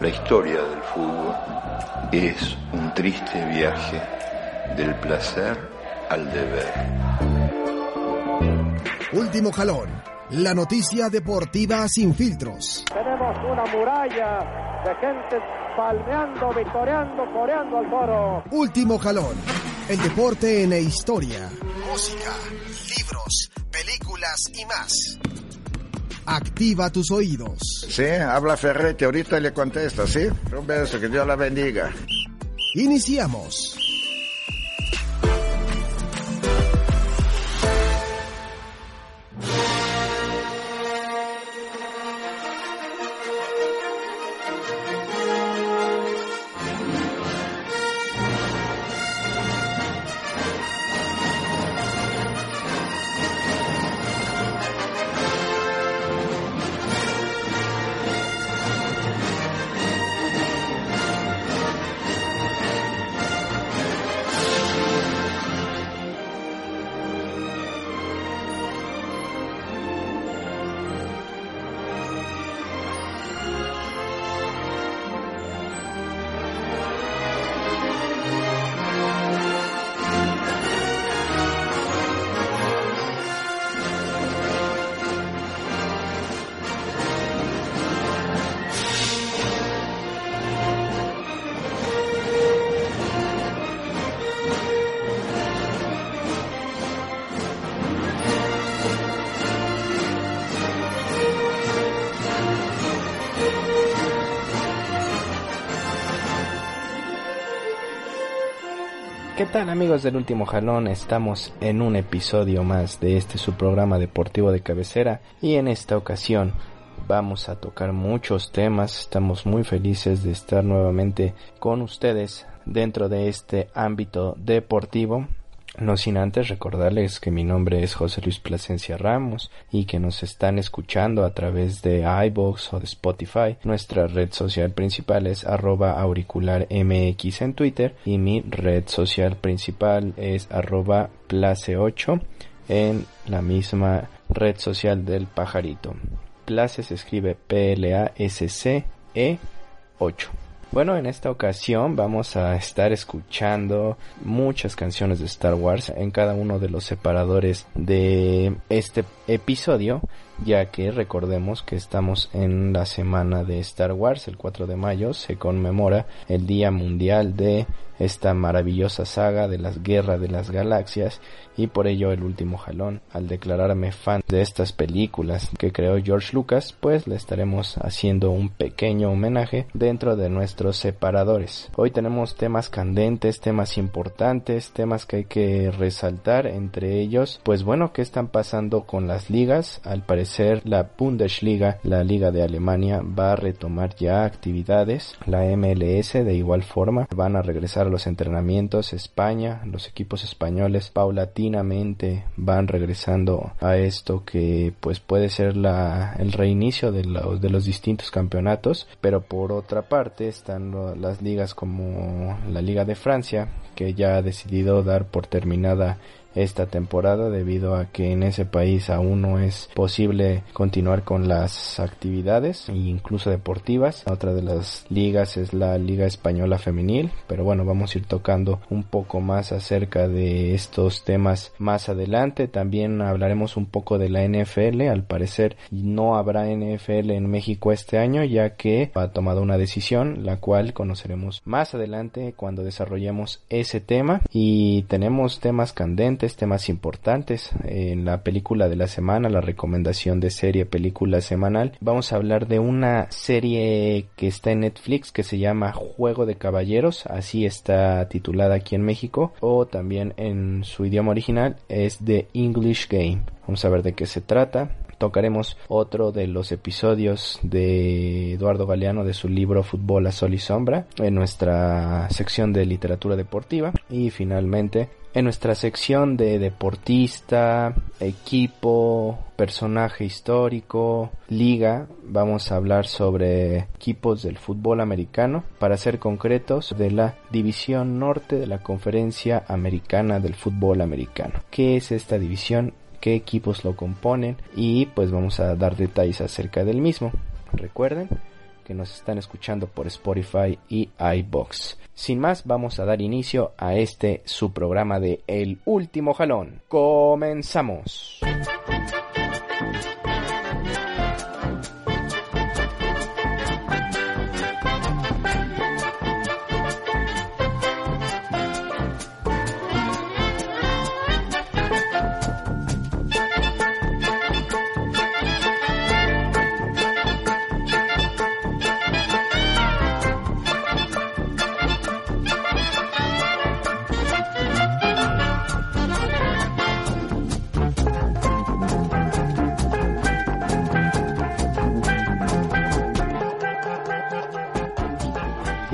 La historia del fútbol es un triste viaje del placer al deber. Último jalón. La noticia deportiva sin filtros. Tenemos una muralla de gente palmeando, victoriando, coreando al foro. Último jalón. El deporte en la historia. Música, libros, películas y más. Activa tus oídos. Sí, habla Ferretti, ahorita le contesta, ¿sí? Un beso, que Dios la bendiga. Iniciamos. ¿Qué tal amigos del último jalón? Estamos en un episodio más de este su programa deportivo de cabecera y en esta ocasión vamos a tocar muchos temas. Estamos muy felices de estar nuevamente con ustedes dentro de este ámbito deportivo. No sin antes recordarles que mi nombre es José Luis Plasencia Ramos y que nos están escuchando a través de iBox o de Spotify. Nuestra red social principal es arroba auricular mx en Twitter y mi red social principal es arroba place8 en la misma red social del pajarito. Place se escribe P-L-A-S-C-E 8. Bueno, en esta ocasión vamos a estar escuchando muchas canciones de Star Wars en cada uno de los separadores de este episodio, ya que recordemos que estamos en la semana de Star Wars, el 4 de mayo se conmemora el Día Mundial de esta maravillosa saga de las guerras de las galaxias y por ello el último jalón al declararme fan de estas películas que creó George Lucas pues le estaremos haciendo un pequeño homenaje dentro de nuestros separadores. Hoy tenemos temas candentes temas importantes temas que hay que resaltar entre ellos pues bueno qué están pasando con las ligas al parecer la Bundesliga la liga de Alemania va a retomar ya actividades. La MLS de igual forma van a regresar los entrenamientos España los equipos españoles paulatinamente van regresando a esto que pues puede ser la el reinicio de los de los distintos campeonatos pero por otra parte están las ligas como la Liga de Francia que ya ha decidido dar por terminada esta temporada debido a que en ese país aún no es posible continuar con las actividades e incluso deportivas. Otra de las ligas es la Liga Española Femenil, pero bueno, vamos a ir tocando un poco más acerca de estos temas más adelante. También hablaremos un poco de la NFL. Al parecer no habrá NFL en México este año ya que ha tomado una decisión la cual conoceremos más adelante cuando desarrollemos ese tema y tenemos temas candentes temas importantes en la película de la semana, la recomendación de serie película semanal. Vamos a hablar de una serie que está en Netflix que se llama Juego de Caballeros, así está titulada aquí en México, o también en su idioma original es The English Game. Vamos a ver de qué se trata tocaremos otro de los episodios de Eduardo Galeano de su libro Fútbol a Sol y Sombra en nuestra sección de literatura deportiva y finalmente en nuestra sección de deportista, equipo, personaje histórico, liga, vamos a hablar sobre equipos del fútbol americano, para ser concretos, de la División Norte de la Conferencia Americana del Fútbol Americano. ¿Qué es esta división? ¿Qué equipos lo componen? Y pues vamos a dar detalles acerca del mismo. Recuerden que nos están escuchando por Spotify y iBox. Sin más, vamos a dar inicio a este su programa de El último jalón. Comenzamos.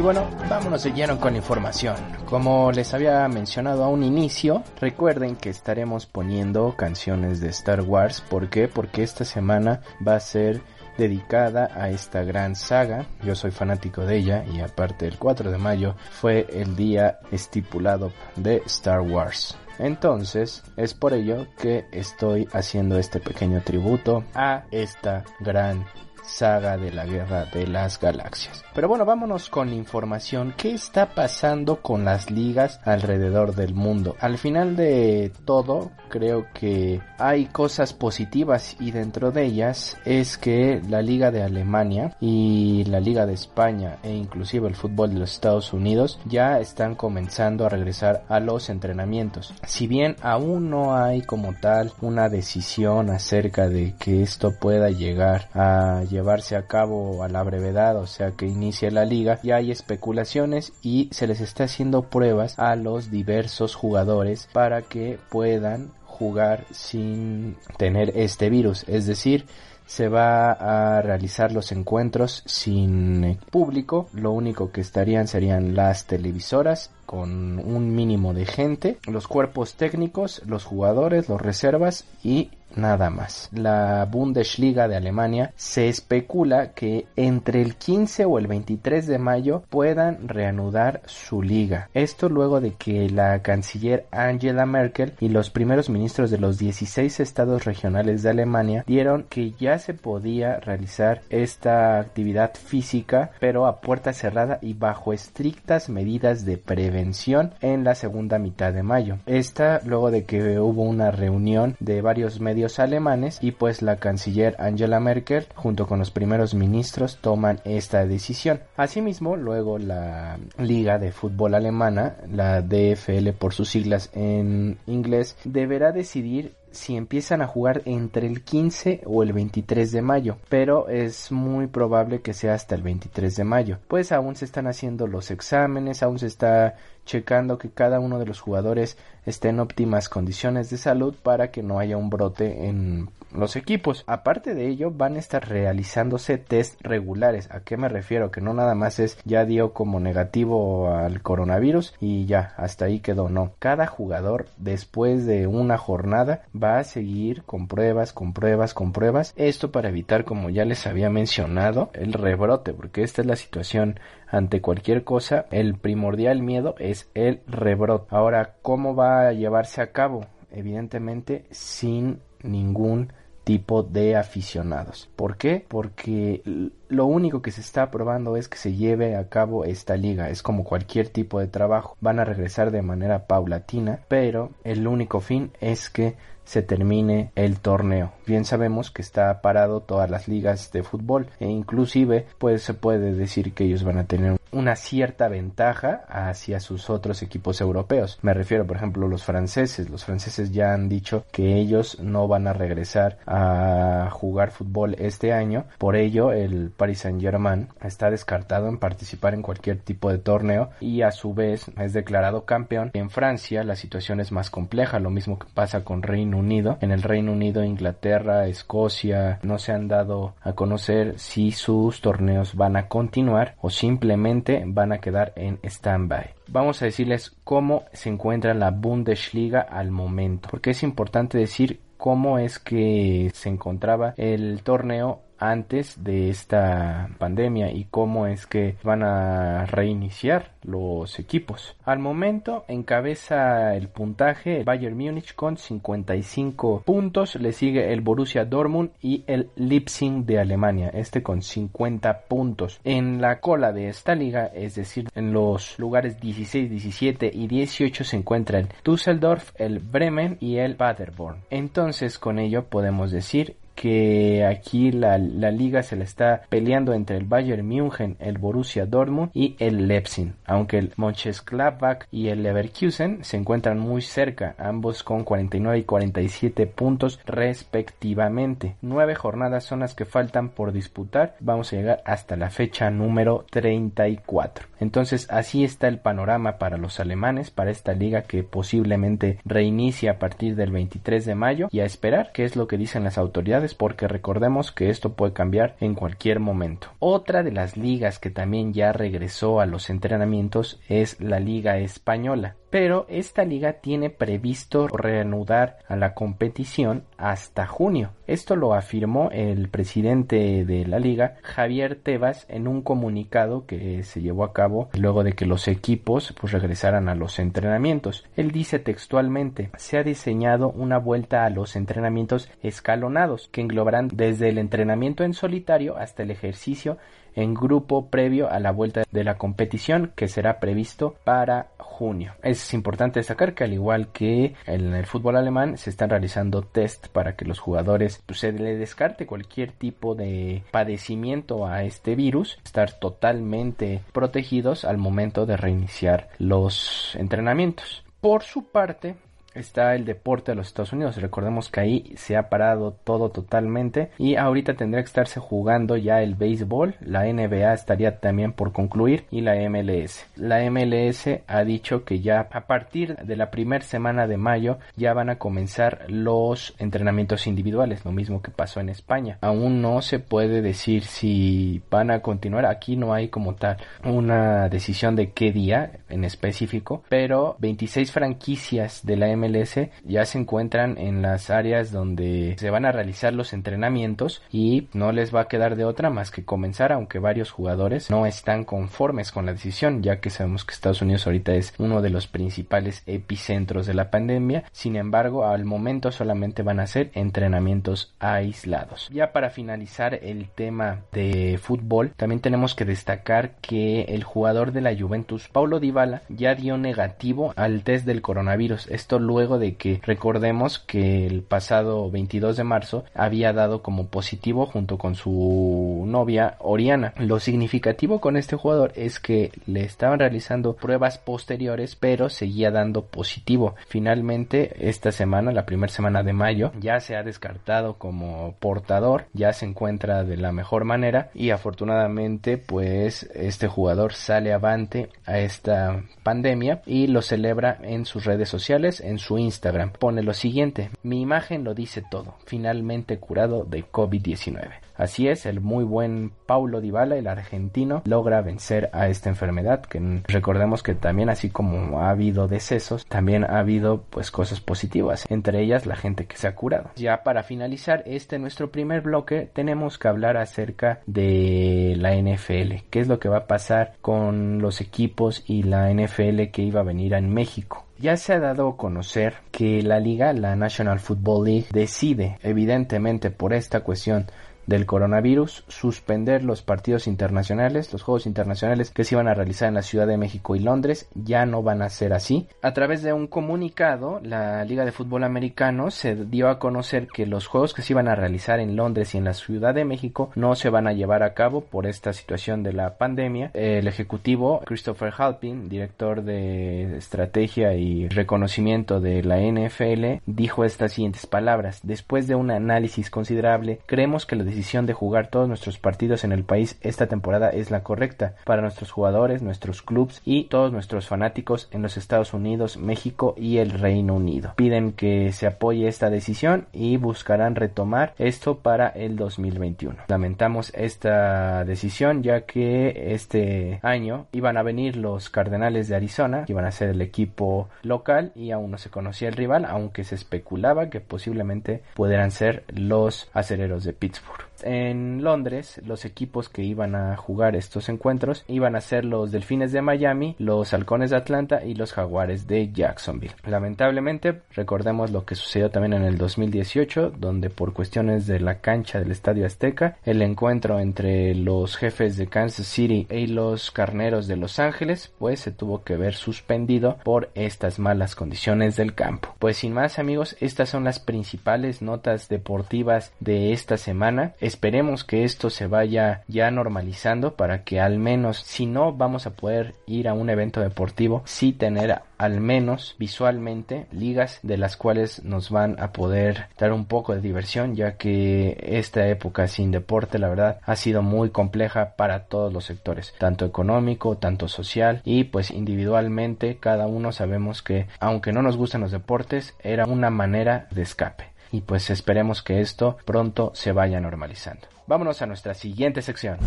Bueno, vámonos de con información. Como les había mencionado a un inicio, recuerden que estaremos poniendo canciones de Star Wars. ¿Por qué? Porque esta semana va a ser dedicada a esta gran saga. Yo soy fanático de ella y aparte el 4 de mayo fue el día estipulado de Star Wars. Entonces, es por ello que estoy haciendo este pequeño tributo a esta gran saga de la guerra de las galaxias. Pero bueno, vámonos con información. ¿Qué está pasando con las ligas alrededor del mundo? Al final de todo, creo que hay cosas positivas y dentro de ellas es que la liga de Alemania y la liga de España e inclusive el fútbol de los Estados Unidos ya están comenzando a regresar a los entrenamientos. Si bien aún no hay como tal una decisión acerca de que esto pueda llegar a llevarse a cabo a la brevedad, o sea que inicie la liga, ya hay especulaciones y se les está haciendo pruebas a los diversos jugadores para que puedan jugar sin tener este virus, es decir, se va a realizar los encuentros sin público, lo único que estarían serían las televisoras con un mínimo de gente, los cuerpos técnicos, los jugadores, los reservas y nada más. La Bundesliga de Alemania se especula que entre el 15 o el 23 de mayo puedan reanudar su liga. Esto luego de que la canciller Angela Merkel y los primeros ministros de los 16 estados regionales de Alemania dieron que ya se podía realizar esta actividad física pero a puerta cerrada y bajo estrictas medidas de prevención en la segunda mitad de mayo. Esta luego de que hubo una reunión de varios medios alemanes y pues la canciller Angela Merkel junto con los primeros ministros toman esta decisión. Asimismo, luego la Liga de Fútbol Alemana, la DFL por sus siglas en inglés, deberá decidir si empiezan a jugar entre el 15 o el 23 de mayo, pero es muy probable que sea hasta el 23 de mayo, pues aún se están haciendo los exámenes, aún se está checando que cada uno de los jugadores esté en óptimas condiciones de salud para que no haya un brote en los equipos. Aparte de ello, van a estar realizándose test regulares. ¿A qué me refiero? Que no nada más es ya dio como negativo al coronavirus y ya, hasta ahí quedó. No, cada jugador después de una jornada va a seguir con pruebas, con pruebas, con pruebas. Esto para evitar, como ya les había mencionado, el rebrote, porque esta es la situación ante cualquier cosa. El primordial miedo es el rebrote. Ahora, ¿cómo va a llevarse a cabo? Evidentemente sin ningún tipo de aficionados. ¿Por qué? Porque lo único que se está probando es que se lleve a cabo esta liga. Es como cualquier tipo de trabajo. Van a regresar de manera paulatina, pero el único fin es que se termine el torneo. Bien sabemos que está parado todas las ligas de fútbol e inclusive pues se puede decir que ellos van a tener una cierta ventaja hacia sus otros equipos europeos. Me refiero, por ejemplo, los franceses. Los franceses ya han dicho que ellos no van a regresar a jugar fútbol este año. Por ello, el Paris Saint-Germain está descartado en participar en cualquier tipo de torneo y a su vez es declarado campeón. En Francia la situación es más compleja, lo mismo que pasa con Reino Unido. En el Reino Unido, Inglaterra, Escocia no se han dado a conocer si sus torneos van a continuar o simplemente van a quedar en stand-by. Vamos a decirles cómo se encuentra la Bundesliga al momento, porque es importante decir cómo es que se encontraba el torneo antes de esta pandemia y cómo es que van a reiniciar los equipos. Al momento encabeza el puntaje el Bayern Múnich con 55 puntos, le sigue el Borussia Dortmund y el Leipzig de Alemania, este con 50 puntos. En la cola de esta liga, es decir, en los lugares 16, 17 y 18 se encuentra el Düsseldorf, el Bremen y el Paderborn. Entonces con ello podemos decir que aquí la, liga se la está peleando entre el Bayern München, el Borussia Dortmund y el Leipzig, aunque el Mönchengladbach y el Leverkusen se encuentran muy cerca, ambos con 49 y 47 puntos respectivamente. Nueve jornadas son las que faltan por disputar, vamos a llegar hasta la fecha número 34. Entonces así está el panorama para los alemanes, para esta liga que posiblemente reinicia a partir del 23 de mayo y a esperar qué es lo que dicen las autoridades porque recordemos que esto puede cambiar en cualquier momento. Otra de las ligas que también ya regresó a los entrenamientos es la Liga Española pero esta liga tiene previsto reanudar a la competición hasta junio. Esto lo afirmó el presidente de la liga, Javier Tebas, en un comunicado que se llevó a cabo luego de que los equipos pues regresaran a los entrenamientos. Él dice textualmente, se ha diseñado una vuelta a los entrenamientos escalonados que englobarán desde el entrenamiento en solitario hasta el ejercicio en grupo previo a la vuelta de la competición que será previsto para junio. Es importante destacar que al igual que en el fútbol alemán se están realizando test para que los jugadores pues, se le descarte cualquier tipo de padecimiento a este virus, estar totalmente protegidos al momento de reiniciar los entrenamientos. Por su parte, está el deporte de los Estados Unidos. Recordemos que ahí se ha parado todo totalmente y ahorita tendría que estarse jugando ya el béisbol. La NBA estaría también por concluir y la MLS. La MLS ha dicho que ya a partir de la primera semana de mayo ya van a comenzar los entrenamientos individuales, lo mismo que pasó en España. Aún no se puede decir si van a continuar. Aquí no hay como tal una decisión de qué día en específico, pero 26 franquicias de la MLS ya se encuentran en las áreas donde se van a realizar los entrenamientos y no les va a quedar de otra más que comenzar, aunque varios jugadores no están conformes con la decisión, ya que sabemos que Estados Unidos ahorita es uno de los principales epicentros de la pandemia. Sin embargo, al momento solamente van a ser entrenamientos aislados. Ya para finalizar el tema de fútbol, también tenemos que destacar que el jugador de la Juventus, Paulo Dybala, ya dio negativo al test del coronavirus. Esto luego de que recordemos que el pasado 22 de marzo había dado como positivo junto con su novia Oriana. Lo significativo con este jugador es que le estaban realizando pruebas posteriores pero seguía dando positivo. Finalmente esta semana, la primera semana de mayo, ya se ha descartado como portador, ya se encuentra de la mejor manera y afortunadamente pues este jugador sale avante a esta pandemia y lo celebra en sus redes sociales, su Instagram. Pone lo siguiente, mi imagen lo dice todo, finalmente curado de COVID-19. Así es, el muy buen Paulo Dybala, el argentino, logra vencer a esta enfermedad, que recordemos que también así como ha habido decesos, también ha habido pues cosas positivas, entre ellas la gente que se ha curado. Ya para finalizar este nuestro primer bloque, tenemos que hablar acerca de la NFL, qué es lo que va a pasar con los equipos y la NFL que iba a venir en México. Ya se ha dado a conocer que la liga, la National Football League, decide, evidentemente por esta cuestión del coronavirus, suspender los partidos internacionales, los Juegos Internacionales que se iban a realizar en la Ciudad de México y Londres, ya no van a ser así. A través de un comunicado, la Liga de Fútbol Americano se dio a conocer que los Juegos que se iban a realizar en Londres y en la Ciudad de México no se van a llevar a cabo por esta situación de la pandemia. El ejecutivo Christopher Halpin, director de estrategia y reconocimiento de la NFL, dijo estas siguientes palabras: Después de un análisis considerable, creemos que la decisión de jugar todos nuestros partidos en el país esta temporada es la correcta para nuestros jugadores, nuestros clubes y todos nuestros fanáticos en los Estados Unidos, México y el Reino Unido. Piden que se apoye esta decisión y buscarán retomar esto para el 2021. Lamentamos esta decisión ya que este año iban a venir los Cardenales de Arizona, que iban a ser el equipo local y aún no se conocía el rival, aunque se especulaba que posiblemente pudieran ser los acereros de Pittsburgh. En Londres los equipos que iban a jugar estos encuentros iban a ser los Delfines de Miami, los Halcones de Atlanta y los Jaguares de Jacksonville. Lamentablemente, recordemos lo que sucedió también en el 2018, donde por cuestiones de la cancha del Estadio Azteca, el encuentro entre los jefes de Kansas City y los Carneros de Los Ángeles, pues se tuvo que ver suspendido por estas malas condiciones del campo. Pues sin más amigos, estas son las principales notas deportivas de esta semana. Esperemos que esto se vaya ya normalizando para que al menos si no vamos a poder ir a un evento deportivo, sí tener al menos visualmente ligas de las cuales nos van a poder dar un poco de diversión ya que esta época sin deporte la verdad ha sido muy compleja para todos los sectores tanto económico tanto social y pues individualmente cada uno sabemos que aunque no nos gustan los deportes era una manera de escape y pues esperemos que esto pronto se vaya normalizando vámonos a nuestra siguiente sección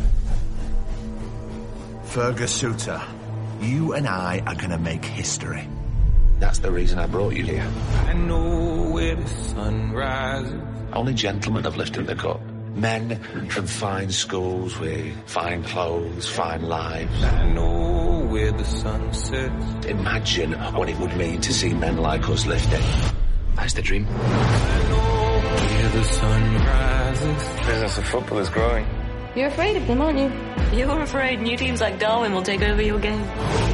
Fergus Suter, you and I are gonna make history. That's the reason I brought you here. I know where the sun rises. Only gentlemen have lifted the cup. Men from fine schools with fine clothes, fine lives. I know where the sun sets. Imagine what it would mean to see men like us lift it. That's the dream. I know where the. Business of football is growing. You're afraid of them, aren't you? You're afraid new teams like Darwin will take over your game.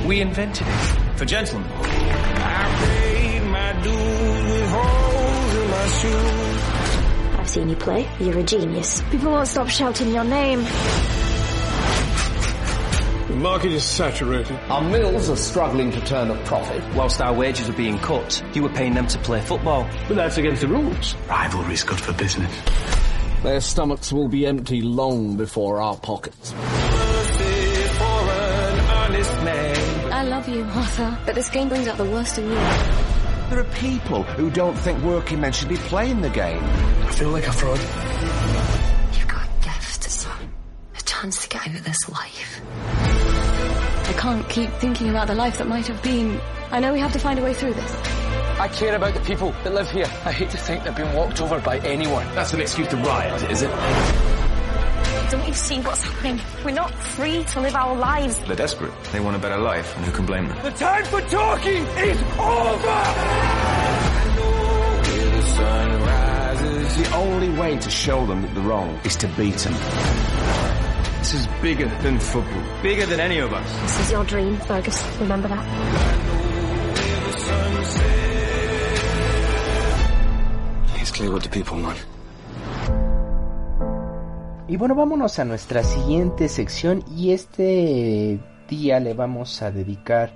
We invented it. For gentlemen. I paid my dues with holes in my shoes. I've seen you play. You're a genius. People won't stop shouting your name. The market is saturated. Our mills are struggling to turn a profit. Whilst our wages are being cut, you were paying them to play football. But that's against the rules. Rivalry's good for business. Their stomachs will be empty long before our pockets. I love you, Arthur, but this game brings out the worst in you. There are people who don't think working men should be playing the game. I feel like a fraud. You've got a gift, son. A chance to get out of this life. I can't keep thinking about the life that might have been. I know we have to find a way through this. I care about the people that live here. I hate to think they've been walked over by anyone. That's an excuse to riot, is it? Don't you see what's happening? We're not free to live our lives. They're desperate. They want a better life, and who can blame them? The time for talking is over! the. The only way to show them that they're wrong is to beat them. This is bigger than football. Bigger than any of us. This is your dream, Fergus. Remember that. It's clear what the people want. Y bueno, vámonos a nuestra siguiente sección y este día le vamos a dedicar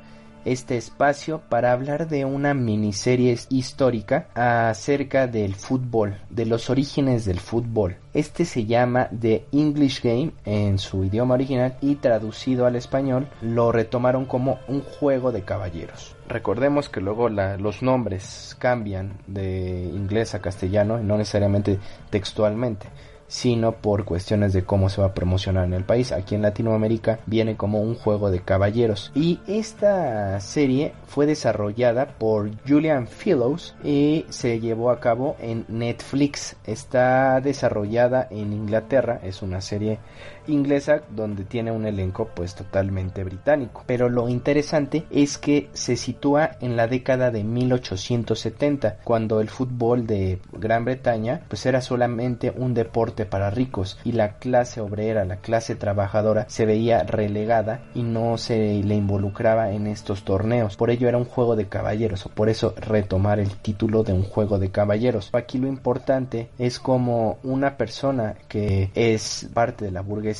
este espacio para hablar de una miniserie histórica acerca del fútbol, de los orígenes del fútbol. Este se llama The English Game en su idioma original y traducido al español lo retomaron como un juego de caballeros. Recordemos que luego los nombres cambian de inglés a castellano y no necesariamente textualmente sino por cuestiones de cómo se va a promocionar en el país. Aquí en Latinoamérica viene como un juego de caballeros. Y esta serie fue desarrollada por Julian Fellows y se llevó a cabo en Netflix. Está desarrollada en Inglaterra, es una serie inglesa donde tiene un elenco pues totalmente británico. Pero lo interesante es que se sitúa en la década de 1870, cuando el fútbol de Gran Bretaña pues era solamente un deporte para ricos y la clase obrera, la clase trabajadora se veía relegada y no se le involucraba en estos torneos. Por ello era un juego de caballeros o por eso retomar el título de un juego de caballeros. Aquí lo importante es como una persona que es parte de la burguesía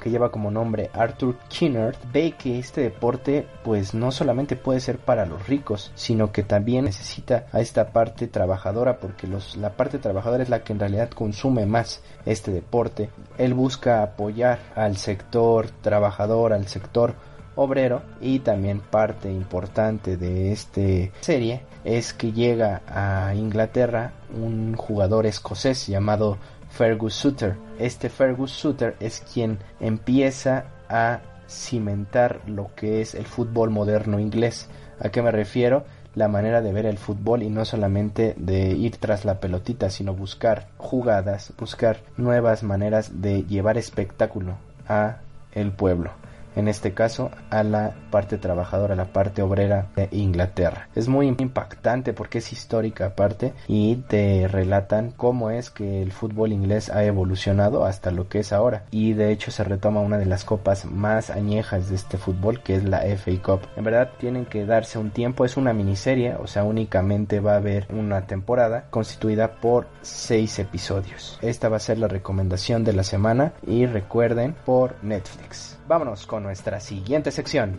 que lleva como nombre Arthur Kinnard ve que este deporte pues no solamente puede ser para los ricos sino que también necesita a esta parte trabajadora porque los, la parte trabajadora es la que en realidad consume más este deporte. Él busca apoyar al sector trabajador, al sector obrero y también parte importante de esta serie es que llega a Inglaterra un jugador escocés llamado Fergus Suter. Este Fergus Suter es quien empieza a cimentar lo que es el fútbol moderno inglés. ¿A qué me refiero? la manera de ver el fútbol y no solamente de ir tras la pelotita, sino buscar jugadas, buscar nuevas maneras de llevar espectáculo a el pueblo en este caso a la parte trabajadora, a la parte obrera de Inglaterra. Es muy impactante porque es histórica aparte y te relatan cómo es que el fútbol inglés ha evolucionado hasta lo que es ahora y de hecho se retoma una de las copas más añejas de este fútbol que es la FA Cup. En verdad tienen que darse un tiempo, es una miniserie, o sea únicamente va a haber una temporada constituida por seis episodios. Esta va a ser la recomendación de la semana y recuerden por Netflix. Vámonos con nuestra siguiente sección.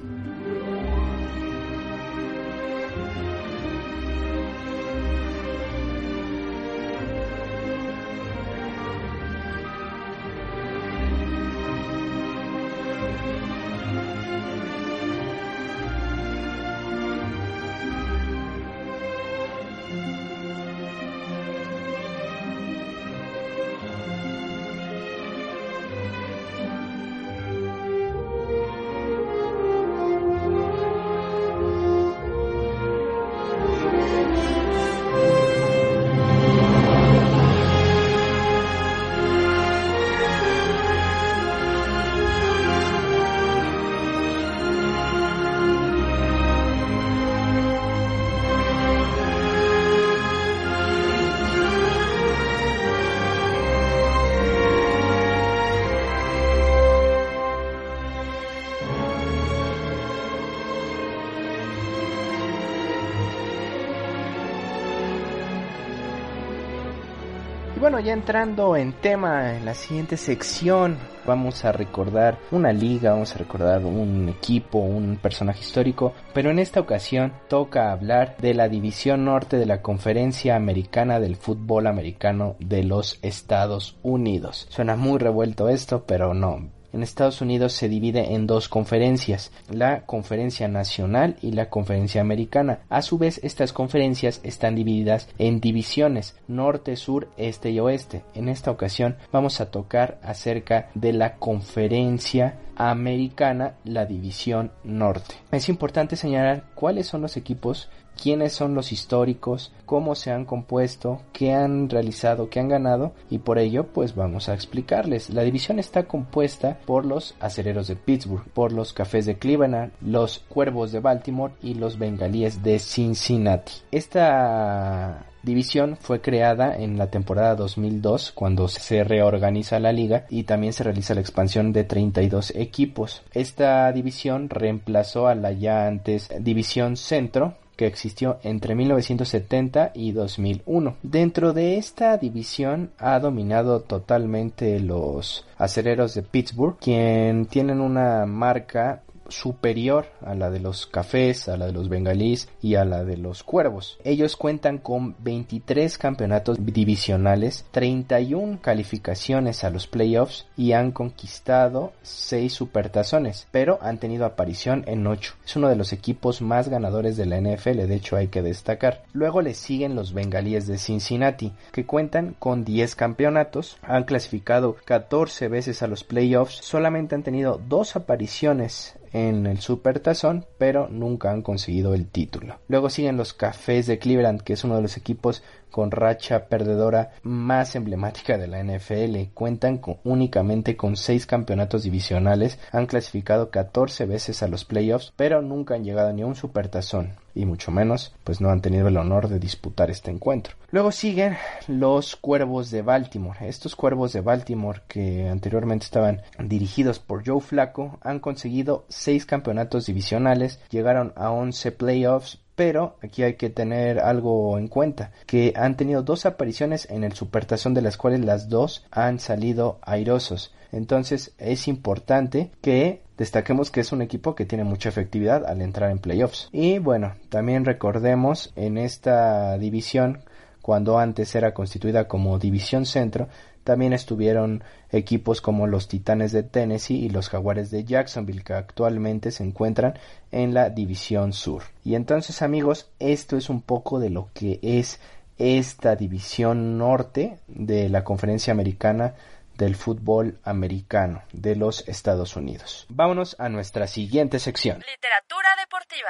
Bueno, ya entrando en tema, en la siguiente sección vamos a recordar una liga, vamos a recordar un equipo, un personaje histórico, pero en esta ocasión toca hablar de la división norte de la Conferencia Americana del Fútbol Americano de los Estados Unidos. Suena muy revuelto esto, pero no, en Estados Unidos se divide en dos conferencias, la Conferencia Nacional y la Conferencia Americana. A su vez, estas conferencias están divididas en divisiones norte, sur, este y oeste. En esta ocasión vamos a tocar acerca de la Conferencia Americana, la División Norte. Es importante señalar cuáles son los equipos quiénes son los históricos, cómo se han compuesto, qué han realizado, qué han ganado y por ello pues vamos a explicarles. La división está compuesta por los acereros de Pittsburgh, por los cafés de Cleveland, los cuervos de Baltimore y los bengalíes de Cincinnati. Esta división fue creada en la temporada 2002 cuando se reorganiza la liga y también se realiza la expansión de 32 equipos. Esta división reemplazó a la ya antes división centro que existió entre 1970 y 2001. Dentro de esta división ha dominado totalmente los acereros de Pittsburgh, quien tienen una marca superior a la de los cafés, a la de los bengalíes y a la de los cuervos. Ellos cuentan con 23 campeonatos divisionales, 31 calificaciones a los playoffs y han conquistado 6 supertazones, pero han tenido aparición en 8. Es uno de los equipos más ganadores de la NFL, de hecho hay que destacar. Luego le siguen los bengalíes de Cincinnati, que cuentan con 10 campeonatos, han clasificado 14 veces a los playoffs, solamente han tenido dos apariciones en el Supertazón, pero nunca han conseguido el título. Luego siguen los Cafés de Cleveland, que es uno de los equipos con racha perdedora más emblemática de la NFL. Cuentan únicamente con 6 campeonatos divisionales, han clasificado 14 veces a los playoffs, pero nunca han llegado ni a un supertazón y mucho menos pues no han tenido el honor de disputar este encuentro. Luego siguen los Cuervos de Baltimore. Estos Cuervos de Baltimore que anteriormente estaban dirigidos por Joe Flacco han conseguido 6 campeonatos divisionales, llegaron a 11 playoffs, pero aquí hay que tener algo en cuenta, que han tenido dos apariciones en el Supertazón de las cuales las dos han salido airosos. Entonces es importante que destaquemos que es un equipo que tiene mucha efectividad al entrar en playoffs. Y bueno, también recordemos en esta división, cuando antes era constituida como división centro, también estuvieron equipos como los Titanes de Tennessee y los Jaguares de Jacksonville que actualmente se encuentran en la División Sur. Y entonces amigos, esto es un poco de lo que es esta división norte de la conferencia americana del fútbol americano de los Estados Unidos. Vámonos a nuestra siguiente sección. Literatura deportiva.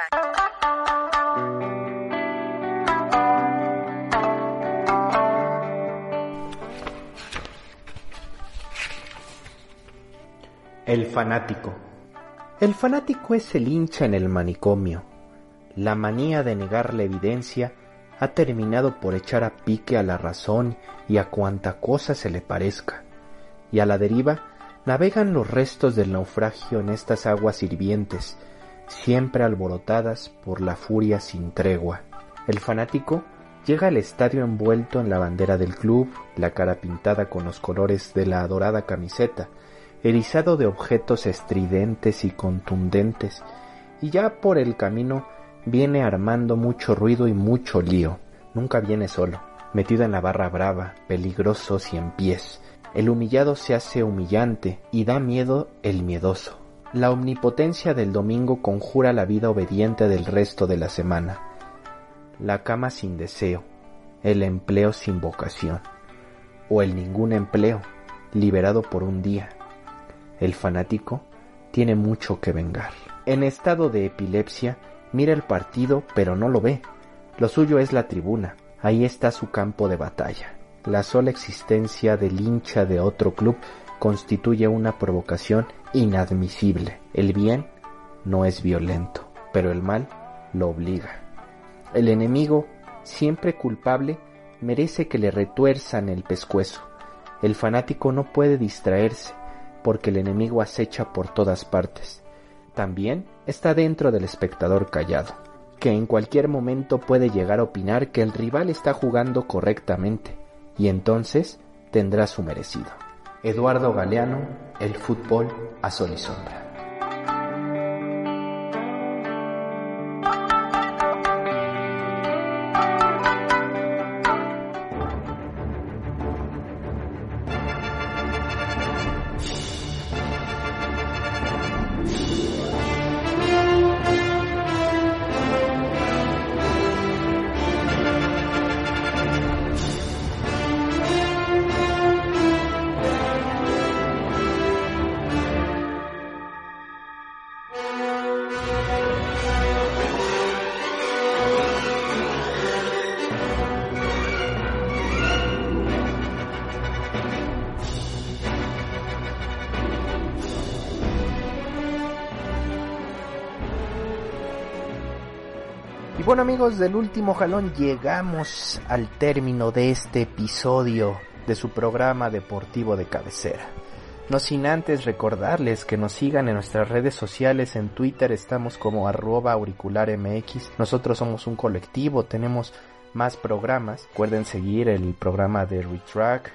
El fanático. El fanático es el hincha en el manicomio. La manía de negar la evidencia ha terminado por echar a pique a la razón y a cuanta cosa se le parezca. Y a la deriva navegan los restos del naufragio en estas aguas hirvientes, siempre alborotadas por la furia sin tregua. El fanático llega al estadio envuelto en la bandera del club, la cara pintada con los colores de la adorada camiseta, erizado de objetos estridentes y contundentes, y ya por el camino viene armando mucho ruido y mucho lío. Nunca viene solo, metido en la barra brava, peligroso cien pies. El humillado se hace humillante y da miedo el miedoso. La omnipotencia del domingo conjura la vida obediente del resto de la semana. La cama sin deseo, el empleo sin vocación, o el ningún empleo, liberado por un día. El fanático tiene mucho que vengar. En estado de epilepsia, mira el partido pero no lo ve. Lo suyo es la tribuna, ahí está su campo de batalla. La sola existencia del hincha de otro club constituye una provocación inadmisible. El bien no es violento, pero el mal lo obliga. El enemigo, siempre culpable, merece que le retuerzan el pescuezo. El fanático no puede distraerse, porque el enemigo acecha por todas partes. También está dentro del espectador callado, que en cualquier momento puede llegar a opinar que el rival está jugando correctamente, y entonces tendrá su merecido. Eduardo Galeano, El fútbol a sol y sombra. Del último jalón llegamos al término de este episodio de su programa deportivo de cabecera. No sin antes recordarles que nos sigan en nuestras redes sociales, en Twitter estamos como arroba auricularmx, nosotros somos un colectivo, tenemos más programas, recuerden seguir el programa de Retrack,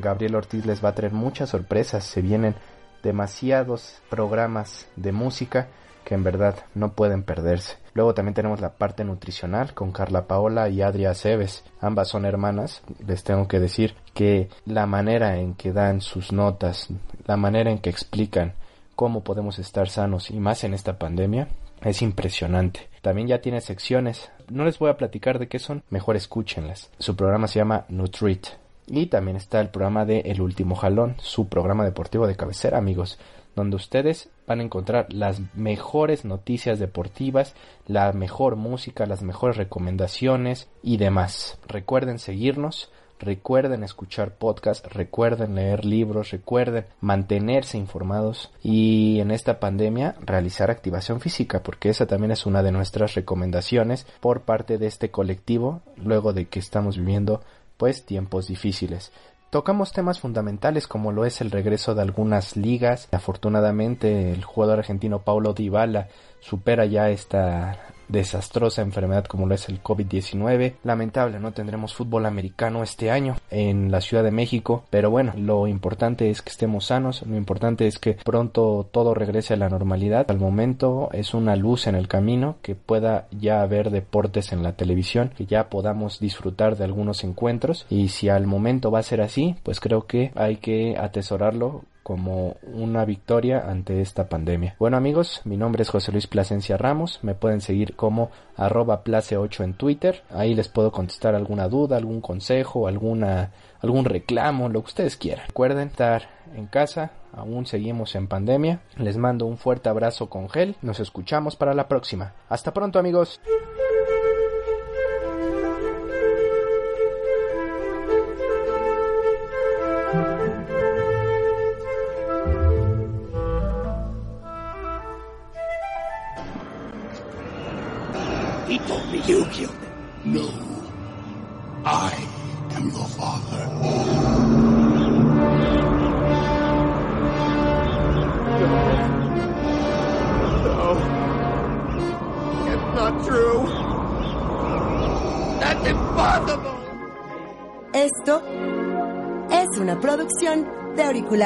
Gabriel Ortiz les va a traer muchas sorpresas, se vienen demasiados programas de música que en verdad no pueden perderse. Luego también tenemos la parte nutricional con Carla Paola y Adria Aceves. Ambas son hermanas. Les tengo que decir que la manera en que dan sus notas, la manera en que explican cómo podemos estar sanos y más en esta pandemia es impresionante. También ya tiene secciones. No les voy a platicar de qué son, mejor escúchenlas. Su programa se llama Nutrit. Y también está el programa de El Último Jalón, su programa deportivo de cabecera, amigos donde ustedes van a encontrar las mejores noticias deportivas, la mejor música, las mejores recomendaciones y demás. Recuerden seguirnos, recuerden escuchar podcasts, recuerden leer libros, recuerden mantenerse informados y en esta pandemia realizar activación física porque esa también es una de nuestras recomendaciones por parte de este colectivo luego de que estamos viviendo pues tiempos difíciles. Tocamos temas fundamentales como lo es el regreso de algunas ligas. Afortunadamente el jugador argentino Paulo Dybala supera ya esta desastrosa enfermedad como lo es el COVID-19. Lamentable, no tendremos fútbol americano este año en la Ciudad de México, pero bueno, lo importante es que estemos sanos, lo importante es que pronto todo regrese a la normalidad. Al momento es una luz en el camino que pueda ya haber deportes en la televisión, que ya podamos disfrutar de algunos encuentros y si al momento va a ser así, pues creo que hay que atesorarlo como una victoria ante esta pandemia. Bueno amigos, mi nombre es José Luis Plasencia Ramos, me pueden seguir como arroba place8 en Twitter, ahí les puedo contestar alguna duda, algún consejo, alguna, algún reclamo, lo que ustedes quieran. Recuerden estar en casa, aún seguimos en pandemia, les mando un fuerte abrazo con gel, nos escuchamos para la próxima. Hasta pronto amigos.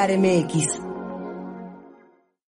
Auricular MX.